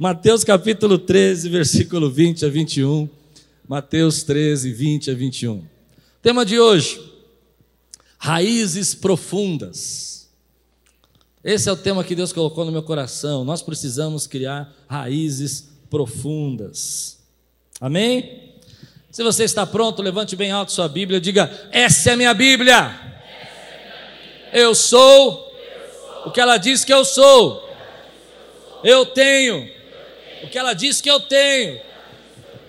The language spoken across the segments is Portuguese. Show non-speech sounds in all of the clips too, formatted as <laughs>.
Mateus capítulo 13, versículo 20 a 21. Mateus 13, 20 a 21. Tema de hoje: raízes profundas. Esse é o tema que Deus colocou no meu coração. Nós precisamos criar raízes profundas. Amém? Se você está pronto, levante bem alto sua Bíblia, diga: Essa é minha Bíblia. Eu sou o que ela diz que eu sou. Eu tenho o que ela diz que eu tenho.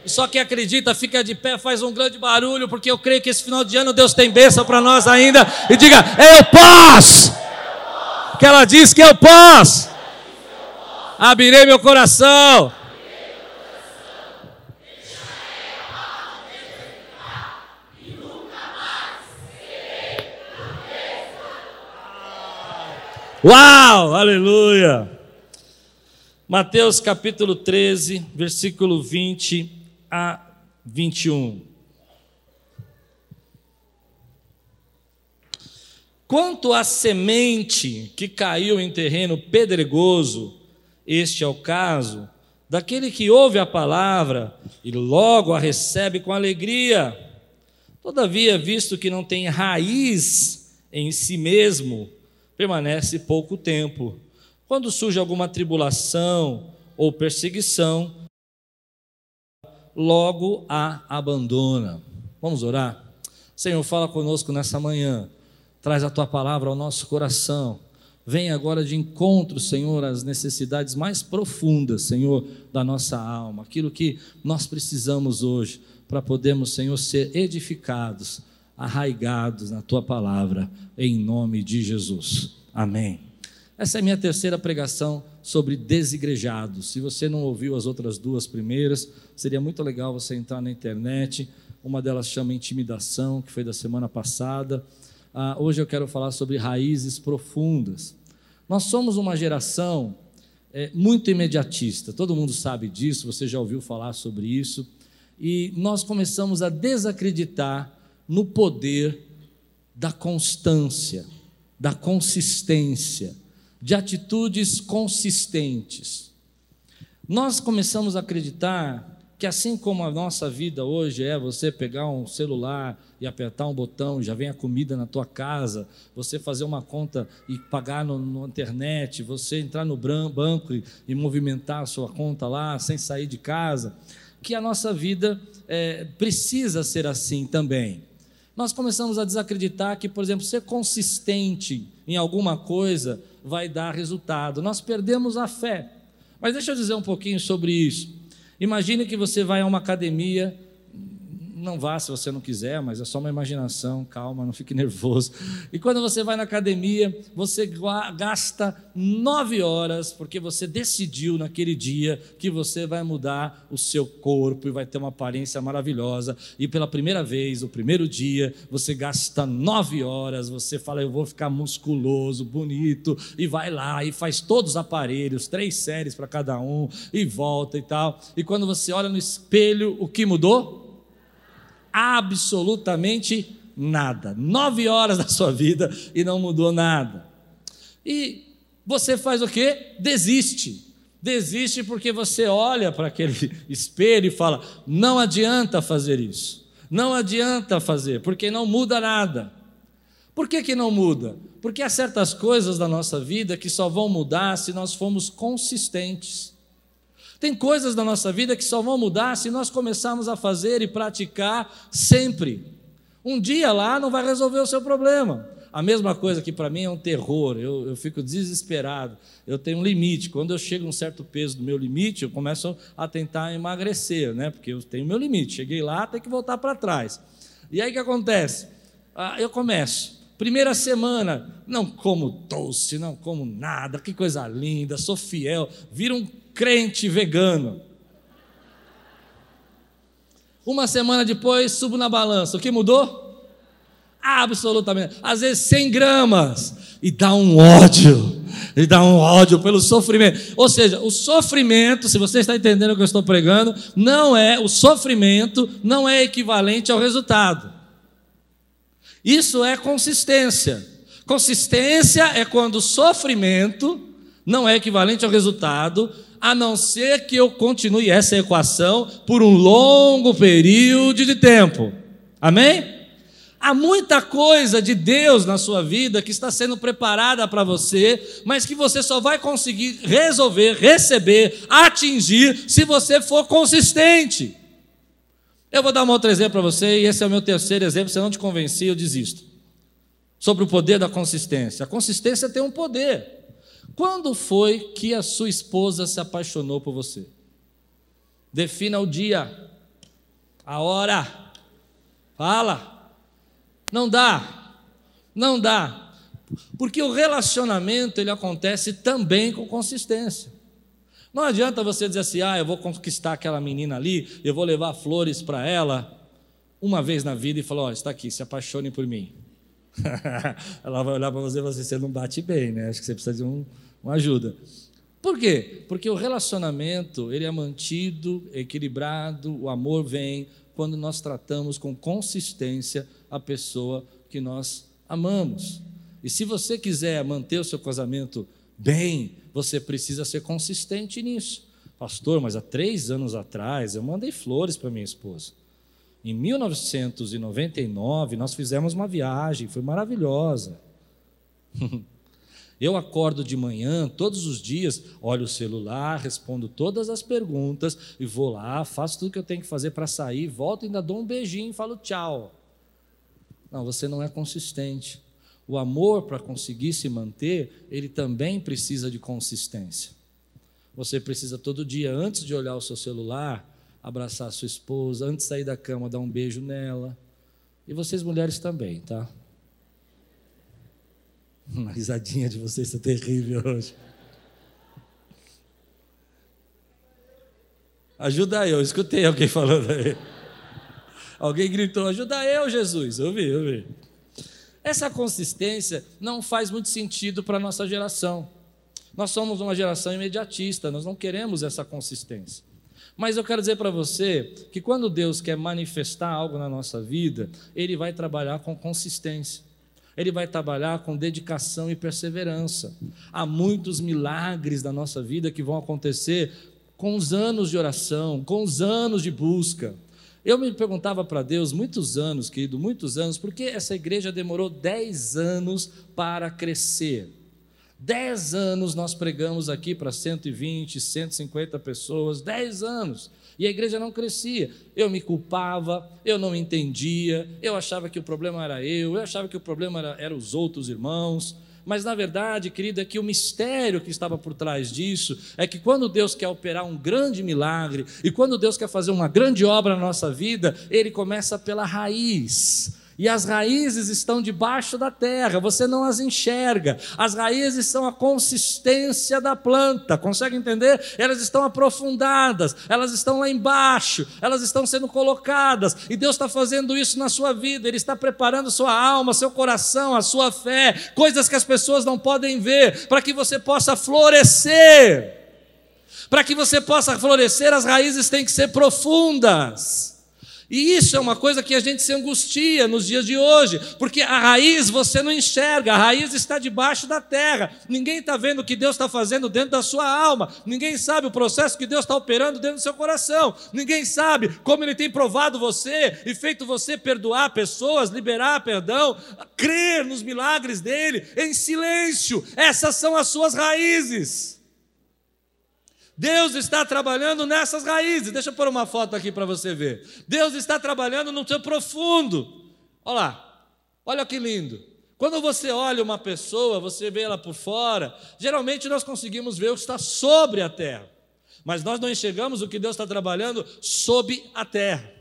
E só quem acredita fica de pé, faz um grande barulho, porque eu creio que esse final de ano Deus tem bênção para nós ainda. E diga: Eu posso! Que ela diz que eu posso. Abrirei meu coração. Uau! Aleluia! Mateus capítulo 13, versículo 20 a 21. Quanto à semente que caiu em terreno pedregoso, este é o caso daquele que ouve a palavra e logo a recebe com alegria. Todavia, visto que não tem raiz em si mesmo, permanece pouco tempo. Quando surge alguma tribulação ou perseguição, logo a abandona. Vamos orar? Senhor, fala conosco nessa manhã. Traz a tua palavra ao nosso coração. Vem agora de encontro, Senhor, às necessidades mais profundas, Senhor, da nossa alma, aquilo que nós precisamos hoje para podermos, Senhor, ser edificados arraigados na tua palavra, em nome de Jesus. Amém. Essa é a minha terceira pregação sobre desigrejados. Se você não ouviu as outras duas primeiras, seria muito legal você entrar na internet. Uma delas chama Intimidação, que foi da semana passada. Ah, hoje eu quero falar sobre raízes profundas. Nós somos uma geração é, muito imediatista, todo mundo sabe disso, você já ouviu falar sobre isso. E nós começamos a desacreditar no poder da constância, da consistência, de atitudes consistentes. Nós começamos a acreditar que assim como a nossa vida hoje é você pegar um celular e apertar um botão, já vem a comida na tua casa, você fazer uma conta e pagar no internet, você entrar no banco e, e, movimentar a sua conta lá sem sair de casa, que a nossa vida é, precisa ser assim também nós começamos a desacreditar que, por exemplo, ser consistente em alguma coisa vai dar resultado. Nós perdemos a fé. Mas deixa eu dizer um pouquinho sobre isso. Imagine que você vai a uma academia não vá se você não quiser, mas é só uma imaginação, calma, não fique nervoso. E quando você vai na academia, você gasta nove horas, porque você decidiu naquele dia que você vai mudar o seu corpo e vai ter uma aparência maravilhosa. E pela primeira vez, o primeiro dia, você gasta nove horas, você fala, eu vou ficar musculoso, bonito, e vai lá e faz todos os aparelhos, três séries para cada um, e volta e tal. E quando você olha no espelho, o que mudou? Absolutamente nada. Nove horas da sua vida e não mudou nada. E você faz o quê? Desiste. Desiste porque você olha para aquele espelho e fala: não adianta fazer isso. Não adianta fazer, porque não muda nada. Por que, que não muda? Porque há certas coisas da nossa vida que só vão mudar se nós formos consistentes. Tem coisas da nossa vida que só vão mudar se nós começarmos a fazer e praticar sempre. Um dia lá não vai resolver o seu problema. A mesma coisa que para mim é um terror, eu, eu fico desesperado. Eu tenho um limite. Quando eu chego a um certo peso do meu limite, eu começo a tentar emagrecer, né? Porque eu tenho meu limite. Cheguei lá, tem que voltar para trás. E aí o que acontece? Ah, eu começo. Primeira semana, não como doce, não como nada, que coisa linda, sou fiel, vira um crente vegano. Uma semana depois, subo na balança. O que mudou? Absolutamente. Às vezes 100 gramas. E dá um ódio. E dá um ódio pelo sofrimento. Ou seja, o sofrimento, se você está entendendo o que eu estou pregando, não é, o sofrimento não é equivalente ao resultado. Isso é consistência. Consistência é quando o sofrimento não é equivalente ao resultado, a não ser que eu continue essa equação por um longo período de tempo. Amém? Há muita coisa de Deus na sua vida que está sendo preparada para você, mas que você só vai conseguir resolver, receber, atingir, se você for consistente. Eu vou dar um outro exemplo para você, e esse é o meu terceiro exemplo. Se eu não te convenci, eu desisto. Sobre o poder da consistência. A consistência tem um poder. Quando foi que a sua esposa se apaixonou por você? Defina o dia, a hora. Fala. Não dá. Não dá. Porque o relacionamento ele acontece também com consistência. Não adianta você dizer assim: "Ah, eu vou conquistar aquela menina ali, eu vou levar flores para ela uma vez na vida e falar: "Ó, oh, está aqui, se apaixone por mim". <laughs> ela vai olhar para você e você, você não bate bem, né? Acho que você precisa de um, uma ajuda. Por quê? Porque o relacionamento ele é mantido, equilibrado, o amor vem quando nós tratamos com consistência a pessoa que nós amamos. E se você quiser manter o seu casamento bem, você precisa ser consistente nisso. Pastor, mas há três anos atrás eu mandei flores para minha esposa. Em 1999, nós fizemos uma viagem, foi maravilhosa. <laughs> Eu acordo de manhã, todos os dias, olho o celular, respondo todas as perguntas e vou lá, faço tudo que eu tenho que fazer para sair, volto, ainda dou um beijinho e falo tchau. Não, você não é consistente. O amor, para conseguir se manter, ele também precisa de consistência. Você precisa todo dia, antes de olhar o seu celular, abraçar a sua esposa, antes de sair da cama, dar um beijo nela. E vocês mulheres também, tá? <laughs> Uma risadinha de vocês está terrível hoje. Ajuda eu, escutei alguém falando aí. Alguém gritou: Ajuda eu, Jesus. Eu vi, eu vi. Essa consistência não faz muito sentido para a nossa geração. Nós somos uma geração imediatista, nós não queremos essa consistência. Mas eu quero dizer para você que quando Deus quer manifestar algo na nossa vida, Ele vai trabalhar com consistência. Ele vai trabalhar com dedicação e perseverança. Há muitos milagres da nossa vida que vão acontecer com os anos de oração, com os anos de busca. Eu me perguntava para Deus, muitos anos, querido, muitos anos, por que essa igreja demorou 10 anos para crescer? Dez anos nós pregamos aqui para 120, 150 pessoas, dez anos. E a igreja não crescia. Eu me culpava, eu não entendia, eu achava que o problema era eu, eu achava que o problema era, era os outros irmãos. Mas na verdade, querida, é que o mistério que estava por trás disso é que quando Deus quer operar um grande milagre e quando Deus quer fazer uma grande obra na nossa vida, ele começa pela raiz e as raízes estão debaixo da terra, você não as enxerga. As raízes são a consistência da planta, consegue entender? Elas estão aprofundadas, elas estão lá embaixo, elas estão sendo colocadas, e Deus está fazendo isso na sua vida, Ele está preparando sua alma, seu coração, a sua fé, coisas que as pessoas não podem ver, para que você possa florescer. Para que você possa florescer, as raízes têm que ser profundas. E isso é uma coisa que a gente se angustia nos dias de hoje, porque a raiz você não enxerga, a raiz está debaixo da terra. Ninguém está vendo o que Deus está fazendo dentro da sua alma, ninguém sabe o processo que Deus está operando dentro do seu coração, ninguém sabe como Ele tem provado você e feito você perdoar pessoas, liberar perdão, crer nos milagres dele em silêncio. Essas são as suas raízes. Deus está trabalhando nessas raízes. Deixa eu pôr uma foto aqui para você ver. Deus está trabalhando no seu profundo. Olha lá, olha que lindo. Quando você olha uma pessoa, você vê ela por fora, geralmente nós conseguimos ver o que está sobre a terra. Mas nós não enxergamos o que Deus está trabalhando sob a terra.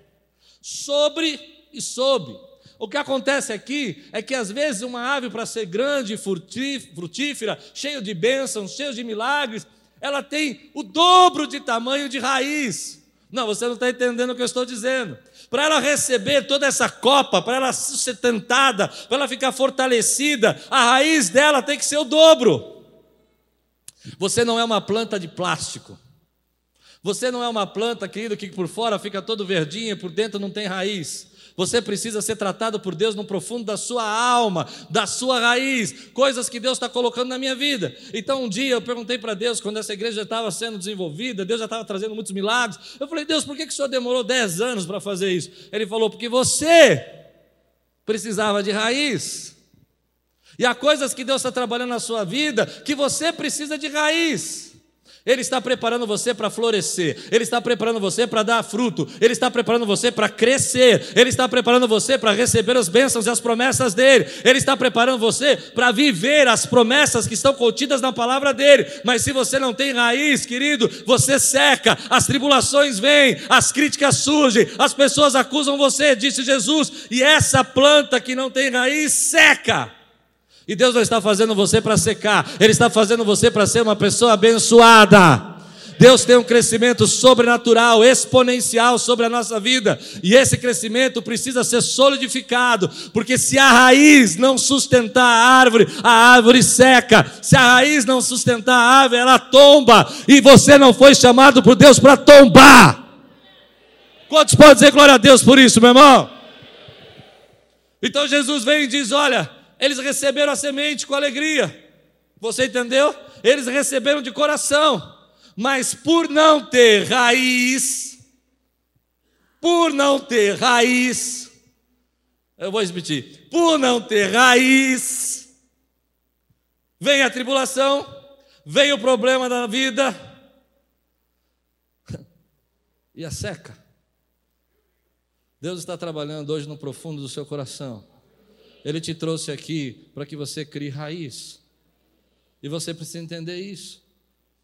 Sobre e sob. O que acontece aqui é que às vezes uma ave, para ser grande, frutífera, cheio de bênçãos, cheio de milagres, ela tem o dobro de tamanho de raiz. Não, você não está entendendo o que eu estou dizendo. Para ela receber toda essa copa, para ela ser sustentada, para ela ficar fortalecida, a raiz dela tem que ser o dobro. Você não é uma planta de plástico. Você não é uma planta, querido, que por fora fica todo verdinha, por dentro não tem raiz. Você precisa ser tratado por Deus no profundo da sua alma, da sua raiz, coisas que Deus está colocando na minha vida. Então, um dia eu perguntei para Deus, quando essa igreja estava sendo desenvolvida, Deus já estava trazendo muitos milagres. Eu falei, Deus, por que, que o Senhor demorou 10 anos para fazer isso? Ele falou, porque você precisava de raiz. E há coisas que Deus está trabalhando na sua vida que você precisa de raiz. Ele está preparando você para florescer, Ele está preparando você para dar fruto, Ele está preparando você para crescer, Ele está preparando você para receber as bênçãos e as promessas dEle, Ele está preparando você para viver as promessas que estão contidas na palavra dEle. Mas se você não tem raiz, querido, você seca, as tribulações vêm, as críticas surgem, as pessoas acusam você, disse Jesus, e essa planta que não tem raiz seca. E Deus não está fazendo você para secar, Ele está fazendo você para ser uma pessoa abençoada. Deus tem um crescimento sobrenatural, exponencial sobre a nossa vida, e esse crescimento precisa ser solidificado, porque se a raiz não sustentar a árvore, a árvore seca, se a raiz não sustentar a árvore, ela tomba, e você não foi chamado por Deus para tombar. Quantos podem dizer glória a Deus por isso, meu irmão? Então Jesus vem e diz: Olha, eles receberam a semente com alegria. Você entendeu? Eles receberam de coração, mas por não ter raiz, por não ter raiz, eu vou repetir, por não ter raiz, vem a tribulação, vem o problema da vida <laughs> e a seca. Deus está trabalhando hoje no profundo do seu coração. Ele te trouxe aqui para que você crie raiz. E você precisa entender isso.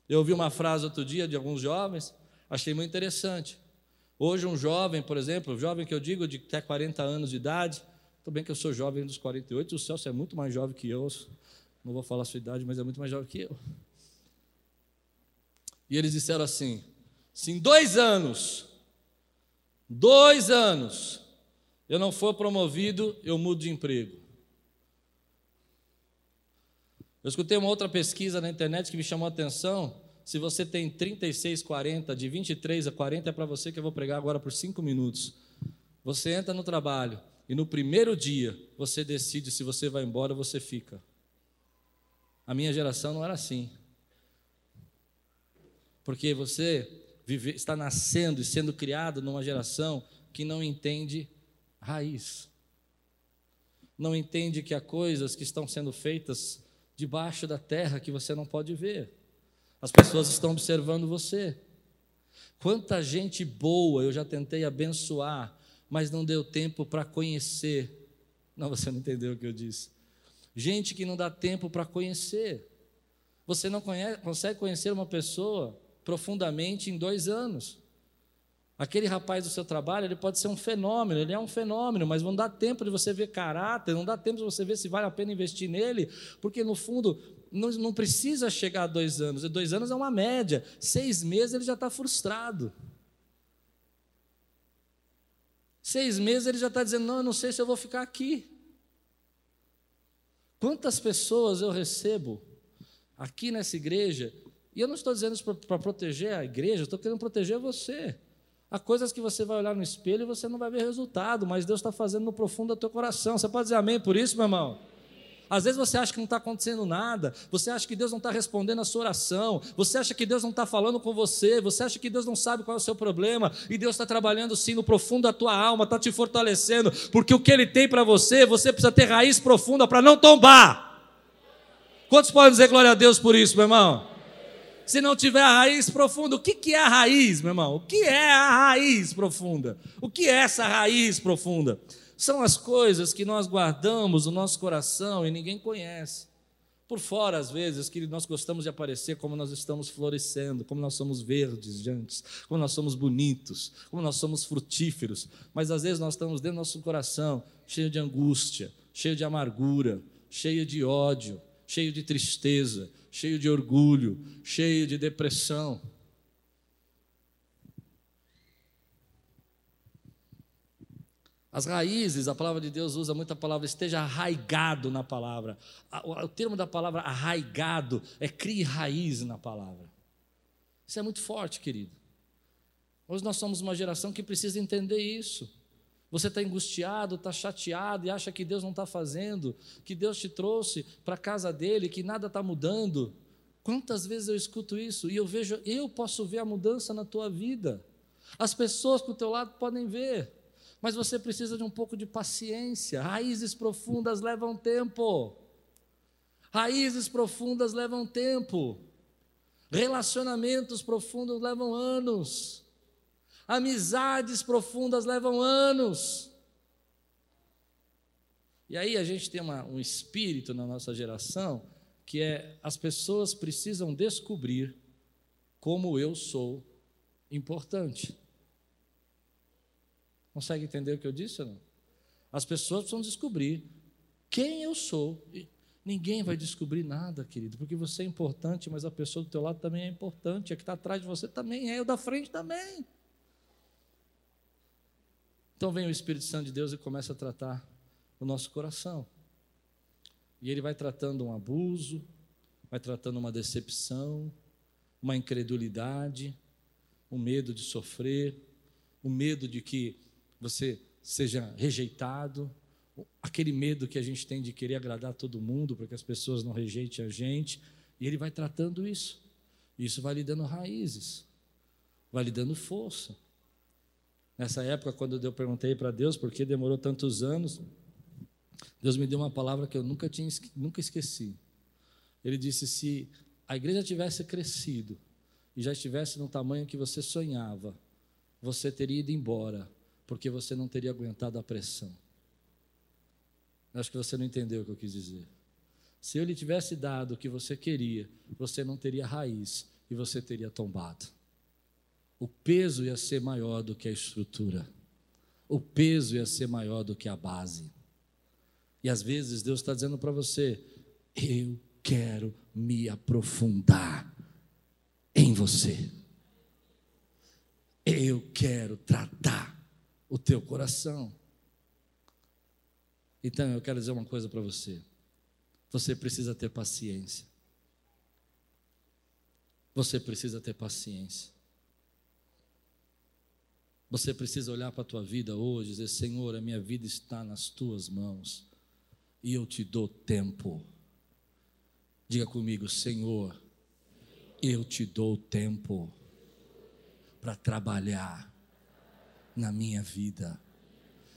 Eu ouvi uma frase outro dia de alguns jovens, achei muito interessante. Hoje, um jovem, por exemplo, jovem que eu digo de até 40 anos de idade, tudo bem que eu sou jovem dos 48, o Celso é muito mais jovem que eu, não vou falar a sua idade, mas é muito mais jovem que eu. E eles disseram assim: se em dois anos, dois anos, eu não for promovido, eu mudo de emprego. Eu escutei uma outra pesquisa na internet que me chamou a atenção. Se você tem 36, 40, de 23 a 40 é para você que eu vou pregar agora por 5 minutos. Você entra no trabalho e no primeiro dia você decide se você vai embora ou você fica. A minha geração não era assim. Porque você vive, está nascendo e sendo criado numa geração que não entende raiz. Não entende que há coisas que estão sendo feitas debaixo da terra que você não pode ver. As pessoas estão observando você. Quanta gente boa eu já tentei abençoar, mas não deu tempo para conhecer. Não, você não entendeu o que eu disse. Gente que não dá tempo para conhecer. Você não conhece, consegue conhecer uma pessoa profundamente em dois anos. Aquele rapaz do seu trabalho, ele pode ser um fenômeno, ele é um fenômeno, mas não dá tempo de você ver caráter, não dá tempo de você ver se vale a pena investir nele, porque no fundo não, não precisa chegar a dois anos, dois anos é uma média, seis meses ele já está frustrado. Seis meses ele já está dizendo: não, eu não sei se eu vou ficar aqui. Quantas pessoas eu recebo aqui nessa igreja, e eu não estou dizendo isso para proteger a igreja, eu estou querendo proteger você. Há coisas que você vai olhar no espelho e você não vai ver resultado, mas Deus está fazendo no profundo do teu coração. Você pode dizer amém por isso, meu irmão? Às vezes você acha que não está acontecendo nada, você acha que Deus não está respondendo a sua oração, você acha que Deus não está falando com você, você acha que Deus não sabe qual é o seu problema, e Deus está trabalhando sim no profundo da tua alma, está te fortalecendo, porque o que Ele tem para você, você precisa ter raiz profunda para não tombar. Quantos podem dizer glória a Deus por isso, meu irmão? Se não tiver a raiz profunda. O que, que é a raiz, meu irmão? O que é a raiz profunda? O que é essa raiz profunda? São as coisas que nós guardamos no nosso coração e ninguém conhece. Por fora, às vezes, que nós gostamos de aparecer como nós estamos florescendo, como nós somos verdes, jantes, como nós somos bonitos, como nós somos frutíferos. Mas às vezes nós estamos dentro do nosso coração cheio de angústia, cheio de amargura, cheio de ódio, cheio de tristeza, cheio de orgulho, cheio de depressão. As raízes, a palavra de Deus usa muita palavra, esteja arraigado na palavra. O termo da palavra arraigado é crie raiz na palavra. Isso é muito forte, querido. Hoje nós somos uma geração que precisa entender isso. Você está angustiado, está chateado e acha que Deus não está fazendo, que Deus te trouxe para a casa dele, que nada está mudando. Quantas vezes eu escuto isso e eu vejo, eu posso ver a mudança na tua vida. As pessoas do teu lado podem ver, mas você precisa de um pouco de paciência. Raízes profundas levam tempo. Raízes profundas levam tempo. Relacionamentos profundos levam anos. Amizades profundas levam anos. E aí a gente tem uma, um espírito na nossa geração que é as pessoas precisam descobrir como eu sou importante. Consegue entender o que eu disse ou não? As pessoas precisam descobrir quem eu sou. Ninguém vai descobrir nada, querido, porque você é importante, mas a pessoa do teu lado também é importante, a que está atrás de você também é, o da frente também. Então vem o Espírito Santo de Deus e começa a tratar o nosso coração. E ele vai tratando um abuso, vai tratando uma decepção, uma incredulidade, o medo de sofrer, o medo de que você seja rejeitado, aquele medo que a gente tem de querer agradar todo mundo para que as pessoas não rejeitem a gente, e ele vai tratando isso. Isso vai lhe dando raízes, vai lhe dando força. Nessa época, quando eu perguntei para Deus por que demorou tantos anos, Deus me deu uma palavra que eu nunca, tinha, nunca esqueci. Ele disse: se a igreja tivesse crescido e já estivesse no tamanho que você sonhava, você teria ido embora, porque você não teria aguentado a pressão. Acho que você não entendeu o que eu quis dizer. Se eu lhe tivesse dado o que você queria, você não teria raiz e você teria tombado. O peso ia ser maior do que a estrutura. O peso ia ser maior do que a base. E às vezes Deus está dizendo para você: eu quero me aprofundar em você. Eu quero tratar o teu coração. Então eu quero dizer uma coisa para você. Você precisa ter paciência. Você precisa ter paciência. Você precisa olhar para a tua vida hoje e dizer: Senhor, a minha vida está nas tuas mãos e eu te dou tempo. Diga comigo, Senhor, eu te dou tempo para trabalhar na minha vida.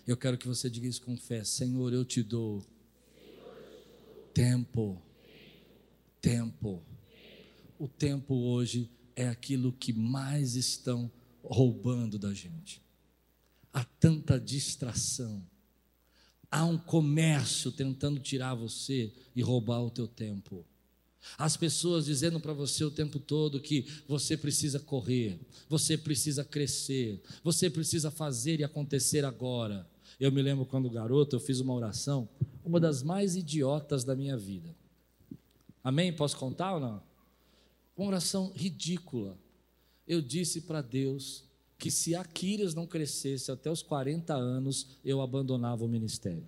Eu quero que você diga isso com fé: Senhor, eu te dou tempo. Tempo. O tempo hoje é aquilo que mais estão roubando da gente. Há tanta distração. Há um comércio tentando tirar você e roubar o teu tempo. As pessoas dizendo para você o tempo todo que você precisa correr, você precisa crescer, você precisa fazer e acontecer agora. Eu me lembro quando garoto, eu fiz uma oração, uma das mais idiotas da minha vida. Amém? Posso contar ou não? Uma oração ridícula. Eu disse para Deus que se Aquiles não crescesse até os 40 anos, eu abandonava o ministério.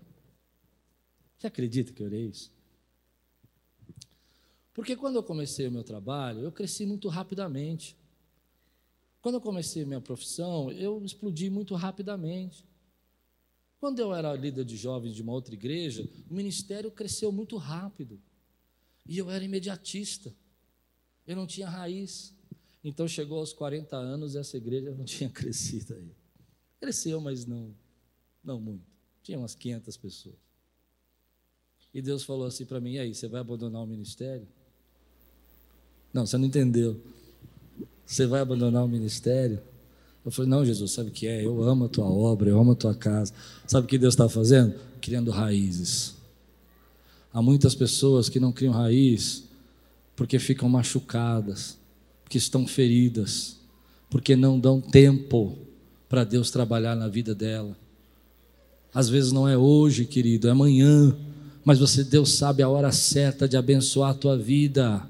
Você acredita que eu orei isso? Porque quando eu comecei o meu trabalho, eu cresci muito rapidamente. Quando eu comecei minha profissão, eu explodi muito rapidamente. Quando eu era líder de jovens de uma outra igreja, o ministério cresceu muito rápido. E eu era imediatista. Eu não tinha raiz. Então chegou aos 40 anos e essa igreja não tinha <laughs> crescido aí. Cresceu, mas não, não muito. Tinha umas 500 pessoas. E Deus falou assim para mim: e aí, você vai abandonar o ministério? Não, você não entendeu. Você vai abandonar o ministério? Eu falei, não, Jesus, sabe o que é? Eu amo a tua obra, eu amo a tua casa. Sabe o que Deus está fazendo? Criando raízes. Há muitas pessoas que não criam raiz porque ficam machucadas, porque estão feridas, porque não dão tempo para Deus trabalhar na vida dela. Às vezes não é hoje, querido, é amanhã, mas você Deus sabe a hora certa de abençoar a tua vida.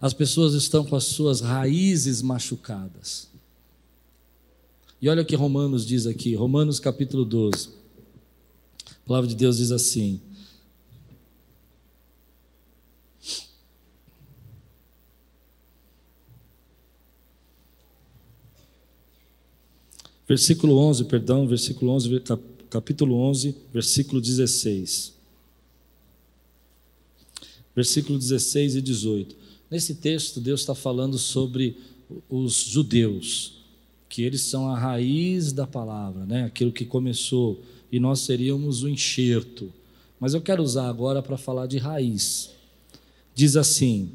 As pessoas estão com as suas raízes machucadas. E olha o que Romanos diz aqui, Romanos capítulo 12. A palavra de Deus diz assim: Versículo 11, perdão, versículo 11, capítulo 11, versículo 16. Versículo 16 e 18. Nesse texto, Deus está falando sobre os judeus, que eles são a raiz da palavra, né? aquilo que começou, e nós seríamos o enxerto. Mas eu quero usar agora para falar de raiz. Diz assim: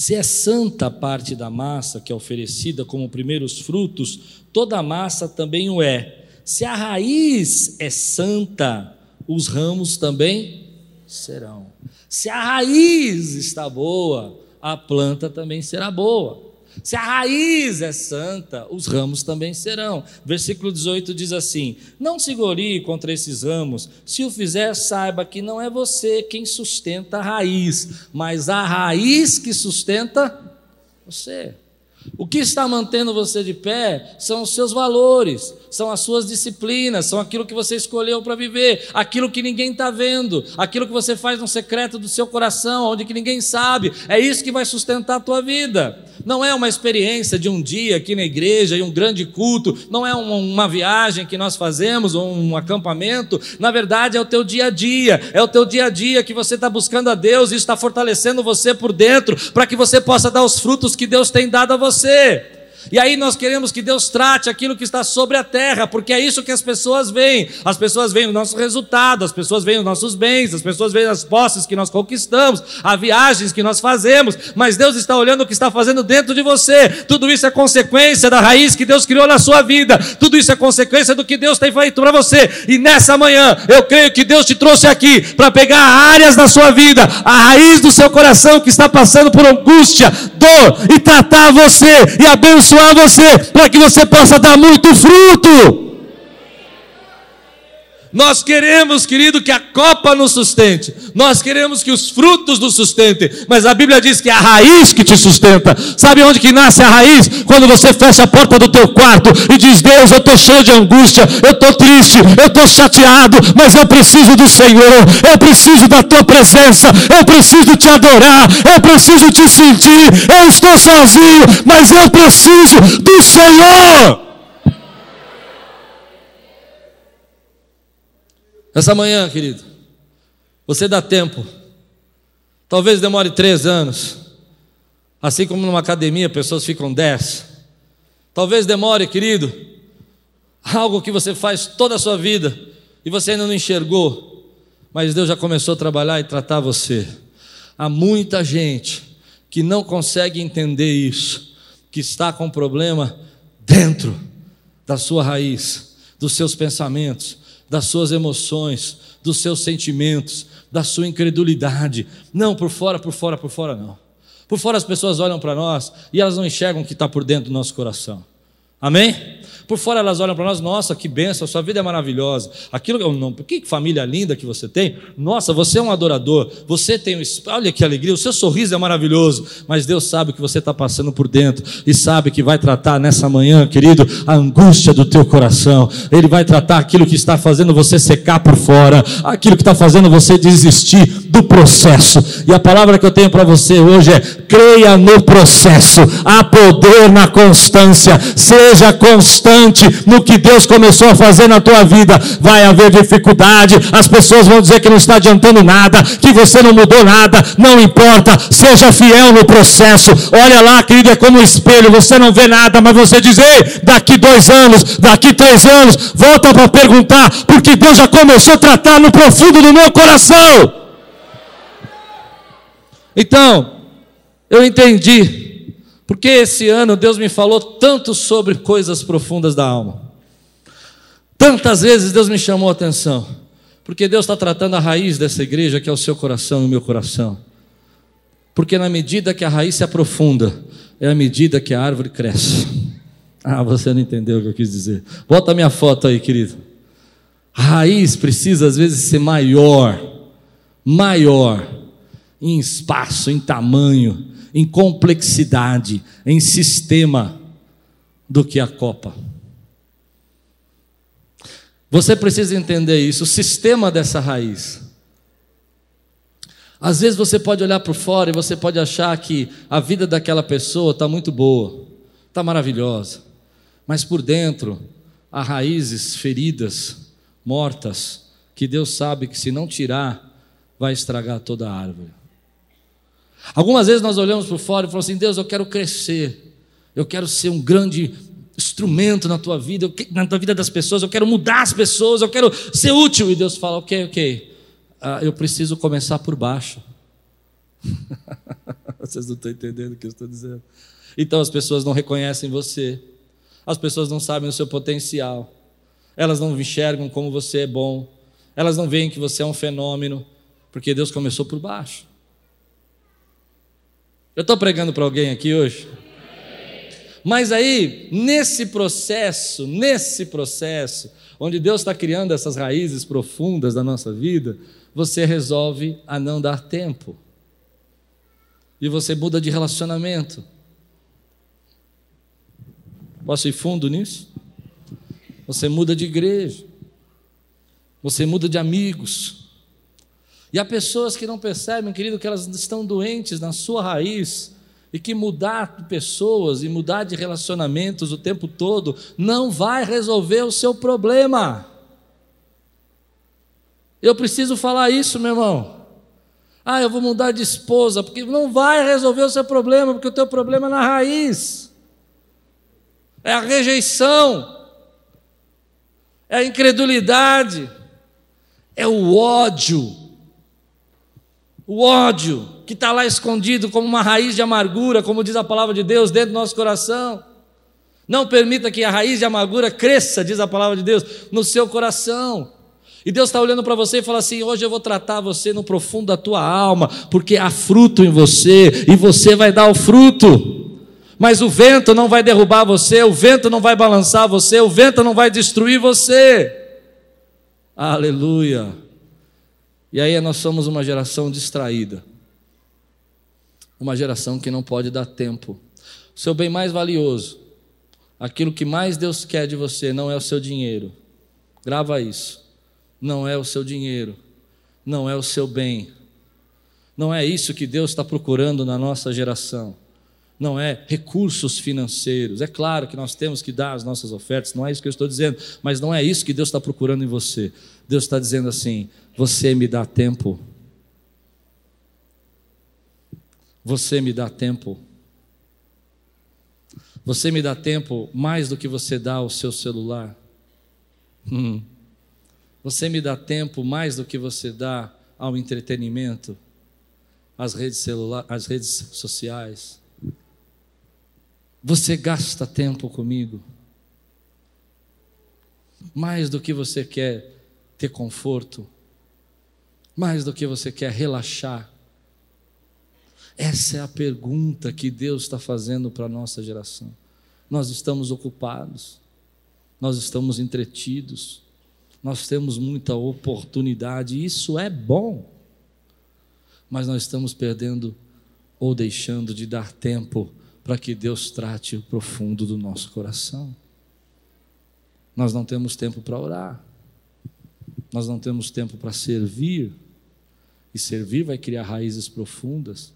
se é santa a parte da massa que é oferecida como primeiros frutos, toda a massa também o é. Se a raiz é santa, os ramos também serão. Se a raiz está boa, a planta também será boa. Se a raiz é santa, os ramos também serão. Versículo 18 diz assim: Não se glorie contra esses ramos, se o fizer, saiba que não é você quem sustenta a raiz, mas a raiz que sustenta você. O que está mantendo você de pé são os seus valores, são as suas disciplinas, são aquilo que você escolheu para viver, aquilo que ninguém está vendo, aquilo que você faz no secreto do seu coração, onde que ninguém sabe. É isso que vai sustentar a tua vida. Não é uma experiência de um dia aqui na igreja e um grande culto, não é uma, uma viagem que nós fazemos ou um acampamento. Na verdade, é o teu dia a dia, é o teu dia a dia que você está buscando a Deus e está fortalecendo você por dentro para que você possa dar os frutos que Deus tem dado a você. E aí nós queremos que Deus trate aquilo que está sobre a terra, porque é isso que as pessoas veem. As pessoas veem o nosso resultado, as pessoas veem os nossos bens, as pessoas veem as posses que nós conquistamos, as viagens que nós fazemos, mas Deus está olhando o que está fazendo dentro de você. Tudo isso é consequência da raiz que Deus criou na sua vida. Tudo isso é consequência do que Deus tem feito para você. E nessa manhã, eu creio que Deus te trouxe aqui para pegar áreas da sua vida, a raiz do seu coração que está passando por angústia, dor e tratar você e abençoar abençoar você, para que você possa dar muito fruto. Nós queremos, querido, que a copa nos sustente. Nós queremos que os frutos nos sustentem. Mas a Bíblia diz que é a raiz que te sustenta. Sabe onde que nasce a raiz? Quando você fecha a porta do teu quarto e diz: Deus, eu estou cheio de angústia, eu estou triste, eu estou chateado, mas eu preciso do Senhor, eu preciso da tua presença, eu preciso te adorar, eu preciso te sentir, eu estou sozinho, mas eu preciso do Senhor. Essa manhã, querido, você dá tempo. Talvez demore três anos. Assim como numa academia, pessoas ficam dez. Talvez demore, querido, algo que você faz toda a sua vida e você ainda não enxergou, mas Deus já começou a trabalhar e tratar você. Há muita gente que não consegue entender isso, que está com problema dentro da sua raiz, dos seus pensamentos, das suas emoções, dos seus sentimentos, da sua incredulidade. Não, por fora, por fora, por fora, não. Por fora as pessoas olham para nós e elas não enxergam o que está por dentro do nosso coração. Amém? Por fora elas olham para nós, nossa, que benção, sua vida é maravilhosa. Aquilo não, que família linda que você tem. Nossa, você é um adorador. Você tem olha que alegria, o seu sorriso é maravilhoso. Mas Deus sabe o que você está passando por dentro e sabe que vai tratar nessa manhã, querido, a angústia do teu coração. Ele vai tratar aquilo que está fazendo você secar por fora, aquilo que está fazendo você desistir do processo. E a palavra que eu tenho para você hoje é: creia no processo. Há poder na constância. Seja constante no que Deus começou a fazer na tua vida. Vai haver dificuldade, as pessoas vão dizer que não está adiantando nada, que você não mudou nada, não importa, seja fiel no processo. Olha lá, querido, é como um espelho, você não vê nada, mas você diz, ei, daqui dois anos, daqui três anos, volta para perguntar, porque Deus já começou a tratar no profundo do meu coração. Então, eu entendi porque esse ano Deus me falou tanto sobre coisas profundas da alma. Tantas vezes Deus me chamou a atenção. Porque Deus está tratando a raiz dessa igreja, que é o seu coração e o meu coração. Porque na medida que a raiz se aprofunda, é a medida que a árvore cresce. Ah, você não entendeu o que eu quis dizer. Bota a minha foto aí, querido. A raiz precisa às vezes ser maior, maior, em espaço, em tamanho, em complexidade, em sistema do que a copa. Você precisa entender isso, o sistema dessa raiz. Às vezes você pode olhar por fora e você pode achar que a vida daquela pessoa está muito boa, está maravilhosa. mas por dentro há raízes feridas, mortas, que Deus sabe que se não tirar, vai estragar toda a árvore. Algumas vezes nós olhamos por fora e falamos assim: Deus, eu quero crescer, eu quero ser um grande instrumento na tua vida, na tua vida das pessoas, eu quero mudar as pessoas, eu quero ser útil. E Deus fala: Ok, ok, ah, eu preciso começar por baixo. <laughs> Vocês não estão entendendo o que eu estou dizendo. Então as pessoas não reconhecem você, as pessoas não sabem o seu potencial, elas não enxergam como você é bom, elas não veem que você é um fenômeno, porque Deus começou por baixo. Eu estou pregando para alguém aqui hoje? Mas aí, nesse processo, nesse processo, onde Deus está criando essas raízes profundas da nossa vida, você resolve a não dar tempo. E você muda de relacionamento. Posso ir fundo nisso? Você muda de igreja. Você muda de amigos. E há pessoas que não percebem, querido, que elas estão doentes na sua raiz e que mudar de pessoas e mudar de relacionamentos o tempo todo não vai resolver o seu problema. Eu preciso falar isso, meu irmão. Ah, eu vou mudar de esposa, porque não vai resolver o seu problema, porque o teu problema é na raiz. É a rejeição. É a incredulidade. É o ódio o ódio que está lá escondido como uma raiz de amargura, como diz a palavra de Deus, dentro do nosso coração. Não permita que a raiz de amargura cresça, diz a palavra de Deus, no seu coração. E Deus está olhando para você e fala assim: hoje eu vou tratar você no profundo da tua alma, porque há fruto em você e você vai dar o fruto. Mas o vento não vai derrubar você, o vento não vai balançar você, o vento não vai destruir você. Aleluia. E aí nós somos uma geração distraída. Uma geração que não pode dar tempo. O seu bem mais valioso, aquilo que mais Deus quer de você, não é o seu dinheiro. Grava isso. Não é o seu dinheiro. Não é o seu bem. Não é isso que Deus está procurando na nossa geração. Não é recursos financeiros. É claro que nós temos que dar as nossas ofertas, não é isso que eu estou dizendo, mas não é isso que Deus está procurando em você. Deus está dizendo assim: você me dá tempo. Você me dá tempo. Você me dá tempo mais do que você dá ao seu celular. Hum. Você me dá tempo mais do que você dá ao entretenimento, às redes, às redes sociais. Você gasta tempo comigo. Mais do que você quer ter conforto, mais do que você quer relaxar. Essa é a pergunta que Deus está fazendo para a nossa geração. Nós estamos ocupados, nós estamos entretidos, nós temos muita oportunidade, isso é bom, mas nós estamos perdendo ou deixando de dar tempo para que Deus trate o profundo do nosso coração. Nós não temos tempo para orar, nós não temos tempo para servir, e servir vai criar raízes profundas.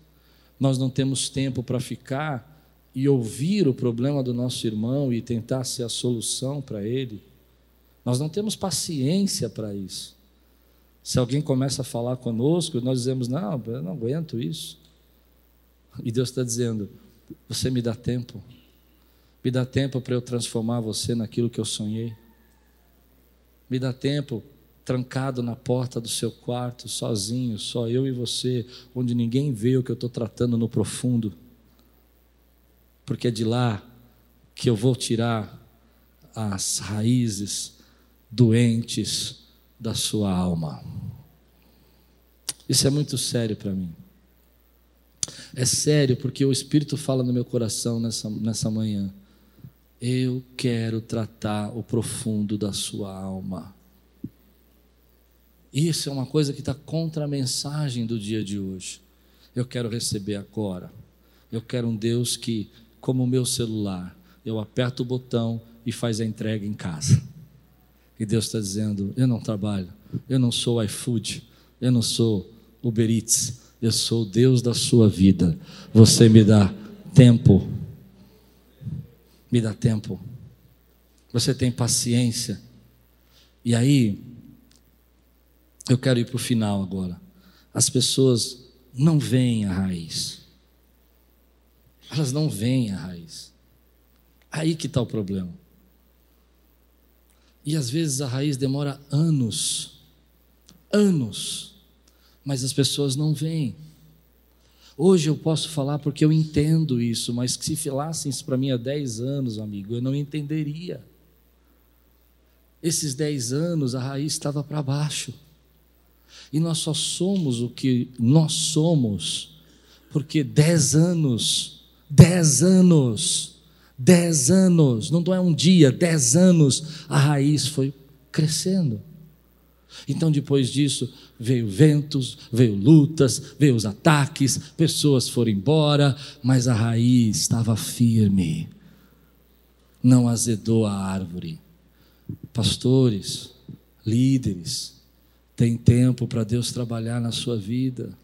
Nós não temos tempo para ficar e ouvir o problema do nosso irmão e tentar ser a solução para ele. Nós não temos paciência para isso. Se alguém começa a falar conosco, nós dizemos: Não, eu não aguento isso. E Deus está dizendo: Você me dá tempo. Me dá tempo para eu transformar você naquilo que eu sonhei. Me dá tempo trancado na porta do seu quarto, sozinho, só eu e você, onde ninguém vê o que eu estou tratando no profundo, porque é de lá que eu vou tirar as raízes doentes da sua alma. Isso é muito sério para mim. É sério porque o Espírito fala no meu coração nessa, nessa manhã. Eu quero tratar o profundo da sua alma. Isso é uma coisa que está contra a mensagem do dia de hoje. Eu quero receber agora. Eu quero um Deus que, como o meu celular, eu aperto o botão e faz a entrega em casa. E Deus está dizendo: eu não trabalho, eu não sou iFood, eu não sou Uber Eats, eu sou o Deus da sua vida. Você me dá tempo. Me dá tempo. Você tem paciência. E aí, eu quero ir para o final agora. As pessoas não veem a raiz. Elas não veem a raiz. Aí que está o problema. E às vezes a raiz demora anos, anos, mas as pessoas não veem. Hoje eu posso falar porque eu entendo isso, mas se falassem isso para mim há 10 anos, amigo, eu não entenderia. Esses 10 anos a raiz estava para baixo. E nós só somos o que nós somos, porque 10 anos, 10 anos, 10 anos, não é um dia, 10 anos, a raiz foi crescendo. Então, depois disso, veio ventos, veio lutas, veio os ataques, pessoas foram embora, mas a raiz estava firme, não azedou a árvore. Pastores, líderes, tem tempo para Deus trabalhar na sua vida.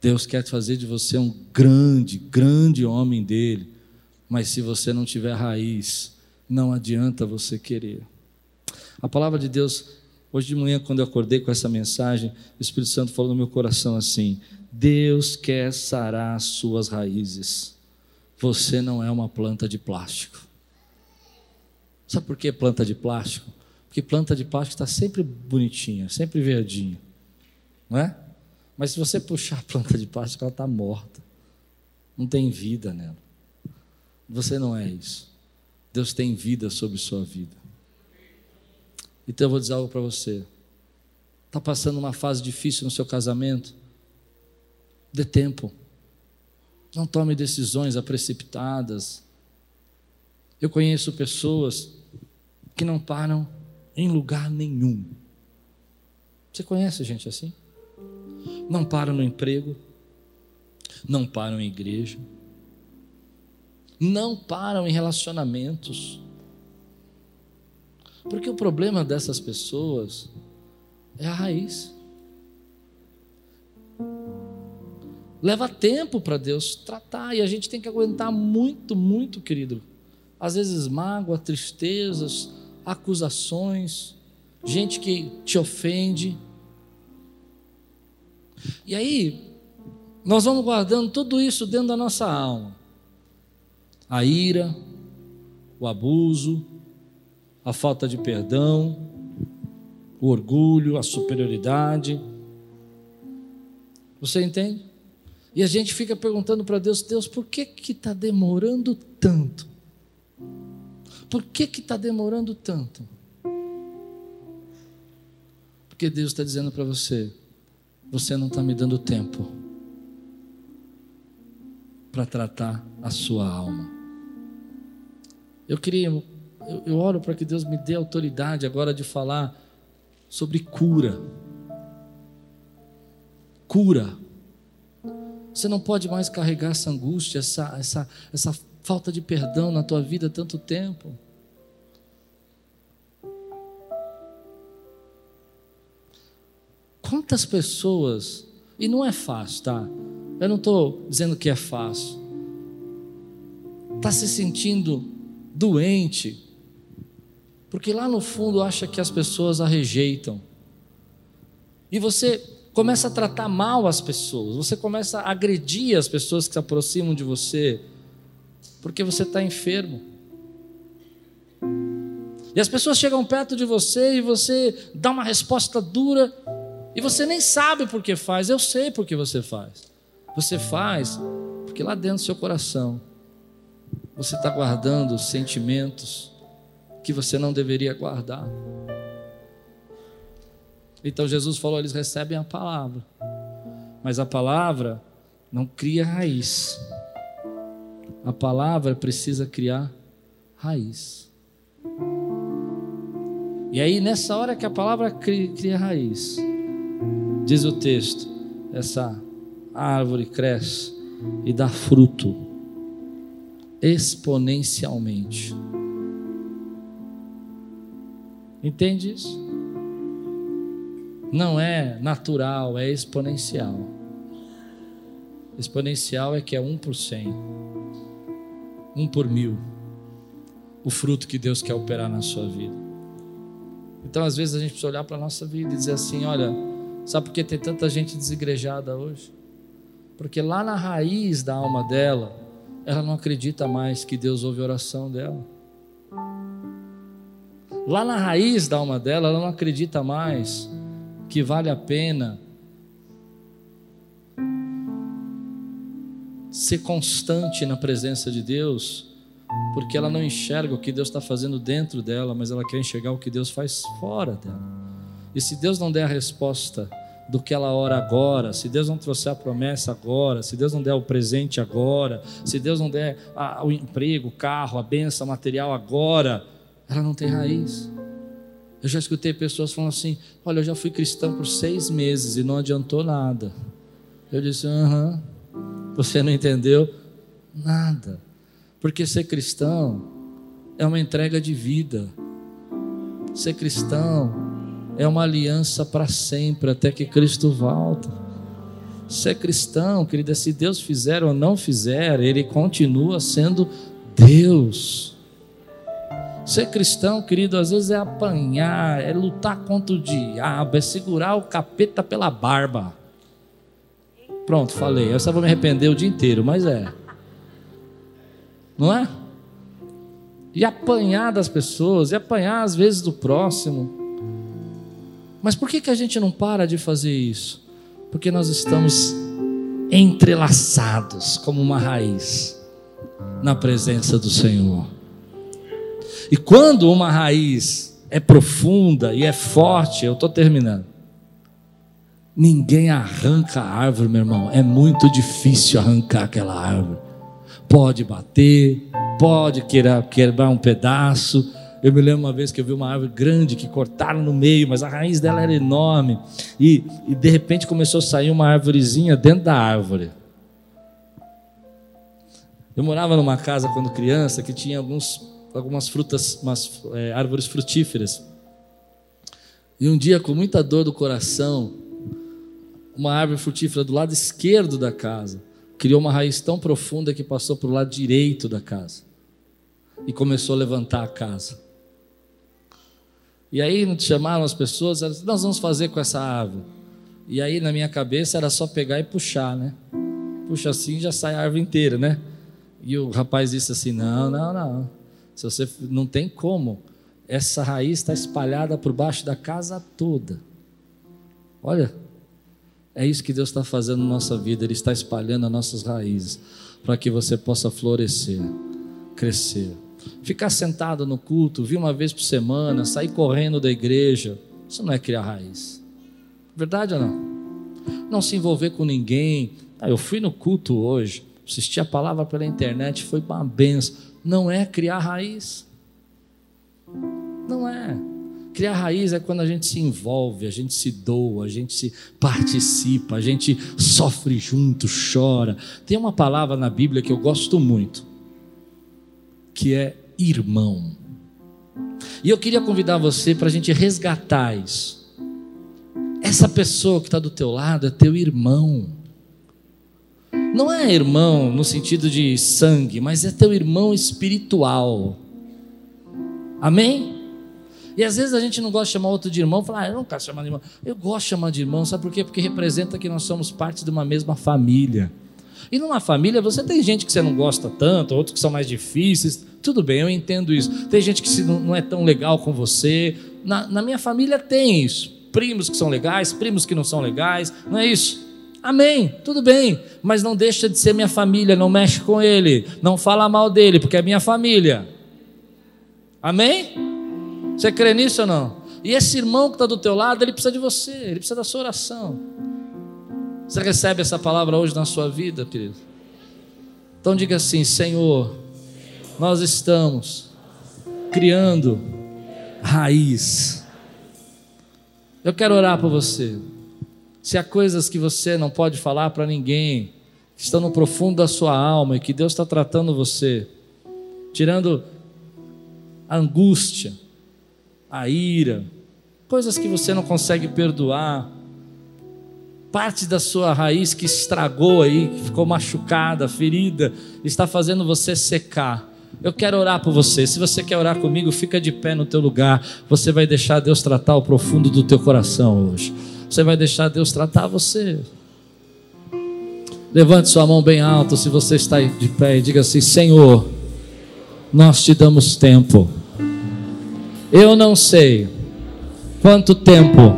Deus quer fazer de você um grande, grande homem dele, mas se você não tiver raiz, não adianta você querer. A palavra de Deus Hoje de manhã, quando eu acordei com essa mensagem, o Espírito Santo falou no meu coração assim: Deus quer sarar as suas raízes. Você não é uma planta de plástico. Sabe por que planta de plástico? Porque planta de plástico está sempre bonitinha, sempre verdinha, não é? Mas se você puxar a planta de plástico, ela está morta. Não tem vida nela. Você não é isso. Deus tem vida sobre sua vida. Então eu vou dizer algo para você. Está passando uma fase difícil no seu casamento? Dê tempo. Não tome decisões precipitadas. Eu conheço pessoas que não param em lugar nenhum. Você conhece gente assim? Não param no emprego, não param em igreja, não param em relacionamentos. Porque o problema dessas pessoas é a raiz. Leva tempo para Deus tratar e a gente tem que aguentar muito, muito, querido. Às vezes mágoa, tristezas, acusações, gente que te ofende. E aí, nós vamos guardando tudo isso dentro da nossa alma. A ira, o abuso, a falta de perdão, o orgulho, a superioridade. Você entende? E a gente fica perguntando para Deus, Deus, por que que está demorando tanto? Por que está demorando tanto? Porque Deus está dizendo para você, você não está me dando tempo para tratar a sua alma. Eu queria eu, eu oro para que Deus me dê autoridade agora de falar sobre cura. Cura. Você não pode mais carregar essa angústia, essa, essa, essa falta de perdão na tua vida tanto tempo. Quantas pessoas, e não é fácil, tá? Eu não estou dizendo que é fácil, está se sentindo doente, porque lá no fundo acha que as pessoas a rejeitam. E você começa a tratar mal as pessoas, você começa a agredir as pessoas que se aproximam de você, porque você está enfermo. E as pessoas chegam perto de você e você dá uma resposta dura, e você nem sabe por que faz, eu sei por que você faz. Você faz porque lá dentro do seu coração você está guardando sentimentos que você não deveria guardar. Então Jesus falou: eles recebem a palavra, mas a palavra não cria raiz. A palavra precisa criar raiz. E aí, nessa hora que a palavra cria, cria raiz, diz o texto, essa árvore cresce e dá fruto exponencialmente. Entende isso? Não é natural, é exponencial. Exponencial é que é um por cem, um por mil. o fruto que Deus quer operar na sua vida. Então, às vezes, a gente precisa olhar para a nossa vida e dizer assim: olha, sabe por que tem tanta gente desigrejada hoje? Porque lá na raiz da alma dela, ela não acredita mais que Deus ouve a oração dela. Lá na raiz da alma dela, ela não acredita mais que vale a pena ser constante na presença de Deus, porque ela não enxerga o que Deus está fazendo dentro dela, mas ela quer enxergar o que Deus faz fora dela. E se Deus não der a resposta do que ela ora agora, se Deus não trouxer a promessa agora, se Deus não der o presente agora, se Deus não der a, o emprego, o carro, a benção material agora, ela não tem raiz. Eu já escutei pessoas falando assim: Olha, eu já fui cristão por seis meses e não adiantou nada. Eu disse: Aham, você não entendeu nada. Porque ser cristão é uma entrega de vida. Ser cristão é uma aliança para sempre, até que Cristo volta. Ser é cristão, querida, se Deus fizer ou não fizer, Ele continua sendo Deus. Ser cristão, querido, às vezes é apanhar, é lutar contra o diabo, é segurar o capeta pela barba. Pronto, falei. Eu vou me arrepender o dia inteiro, mas é. Não é? E apanhar das pessoas, e apanhar às vezes do próximo. Mas por que, que a gente não para de fazer isso? Porque nós estamos entrelaçados como uma raiz na presença do Senhor. E quando uma raiz é profunda e é forte, eu estou terminando. Ninguém arranca a árvore, meu irmão. É muito difícil arrancar aquela árvore. Pode bater, pode quebrar um pedaço, eu me lembro uma vez que eu vi uma árvore grande que cortaram no meio, mas a raiz dela era enorme. E, e de repente começou a sair uma árvorezinha dentro da árvore. Eu morava numa casa quando criança que tinha alguns, algumas frutas, umas é, árvores frutíferas. E um dia, com muita dor do coração, uma árvore frutífera do lado esquerdo da casa criou uma raiz tão profunda que passou para o lado direito da casa e começou a levantar a casa. E aí chamaram as pessoas, nós vamos fazer com essa árvore. E aí na minha cabeça era só pegar e puxar, né? Puxa assim já sai a árvore inteira, né? E o rapaz disse assim: não, não, não. Se você não tem como, essa raiz está espalhada por baixo da casa toda. Olha, é isso que Deus está fazendo na nossa vida. Ele está espalhando as nossas raízes para que você possa florescer, crescer. Ficar sentado no culto, vir uma vez por semana, sair correndo da igreja, isso não é criar raiz. Verdade ou não? Não se envolver com ninguém. Ah, eu fui no culto hoje, assisti a palavra pela internet, foi uma benção. Não é criar raiz. Não é. Criar raiz é quando a gente se envolve, a gente se doa, a gente se participa, a gente sofre junto, chora. Tem uma palavra na Bíblia que eu gosto muito que é irmão. E eu queria convidar você para a gente resgatar isso. Essa pessoa que está do teu lado é teu irmão. Não é irmão no sentido de sangue, mas é teu irmão espiritual. Amém? E às vezes a gente não gosta de chamar outro de irmão, fala, ah, eu não quero chamar de irmão. Eu gosto de chamar de irmão, sabe por quê? Porque representa que nós somos parte de uma mesma família. E numa família você tem gente que você não gosta tanto, outros que são mais difíceis. Tudo bem, eu entendo isso. Tem gente que não é tão legal com você. Na, na minha família tem isso. Primos que são legais, primos que não são legais. Não é isso? Amém, tudo bem, mas não deixa de ser minha família, não mexe com ele, não fala mal dele, porque é minha família. Amém? Você crê nisso ou não? E esse irmão que está do teu lado, ele precisa de você, ele precisa da sua oração. Você recebe essa palavra hoje na sua vida, querido? Então diga assim: Senhor, nós estamos criando raiz. Eu quero orar por você. Se há coisas que você não pode falar para ninguém, que estão no profundo da sua alma e que Deus está tratando você, tirando a angústia, a ira, coisas que você não consegue perdoar, parte da sua raiz que estragou aí, que ficou machucada, ferida, está fazendo você secar. Eu quero orar por você. Se você quer orar comigo, fica de pé no teu lugar. Você vai deixar Deus tratar o profundo do teu coração hoje. Você vai deixar Deus tratar você. Levante sua mão bem alta se você está de pé e diga assim: Senhor, nós te damos tempo. Eu não sei quanto tempo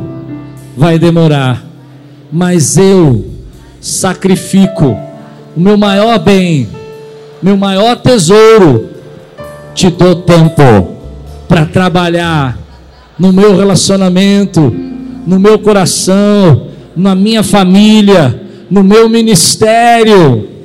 vai demorar, mas eu sacrifico o meu maior bem, meu maior tesouro, te dou tempo para trabalhar no meu relacionamento, no meu coração, na minha família, no meu ministério.